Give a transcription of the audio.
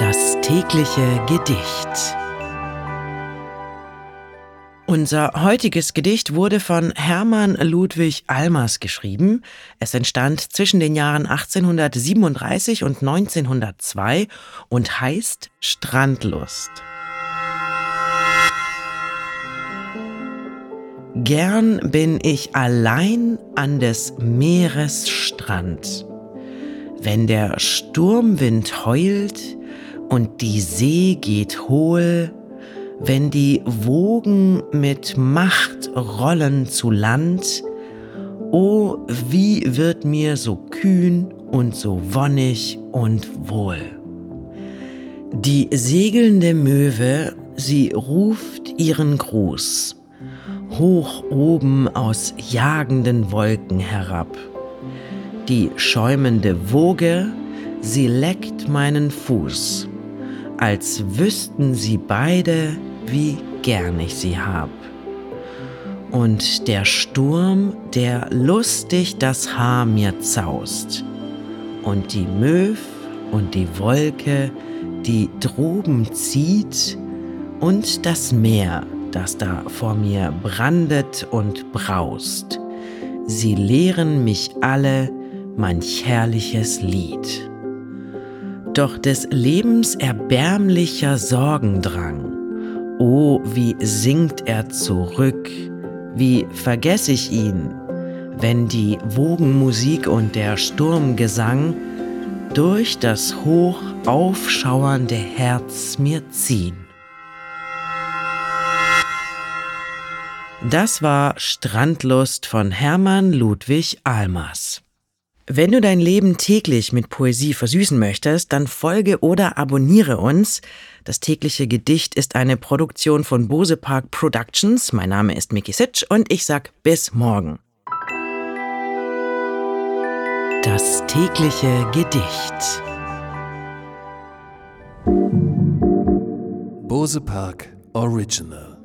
Das tägliche Gedicht. Unser heutiges Gedicht wurde von Hermann Ludwig Almers geschrieben. Es entstand zwischen den Jahren 1837 und 1902 und heißt Strandlust. Gern bin ich allein an des Meeres Strand. Wenn der Sturmwind heult und die See geht hohl, wenn die Wogen mit Macht rollen zu Land, o oh, wie wird mir so kühn und so wonnig und wohl. Die segelnde Möwe, sie ruft ihren Gruß, hoch oben aus jagenden Wolken herab. Die schäumende Woge, sie leckt meinen Fuß, als wüssten sie beide, wie gern ich sie hab. Und der Sturm, der lustig das Haar mir zaust, und die Möw und die Wolke, die droben zieht, und das Meer, das da vor mir brandet und braust, sie lehren mich alle manch herrliches Lied. Doch des Lebens erbärmlicher Sorgendrang, Oh, wie sinkt er zurück, wie vergess ich ihn, wenn die Wogenmusik und der Sturmgesang durch das hoch aufschauernde Herz mir ziehen. Das war Strandlust von Hermann Ludwig Almers. Wenn du dein Leben täglich mit Poesie versüßen möchtest, dann folge oder abonniere uns. Das tägliche Gedicht ist eine Produktion von Bose Park Productions. Mein Name ist Miki Sitsch und ich sag bis morgen. Das tägliche Gedicht. Bose Park Original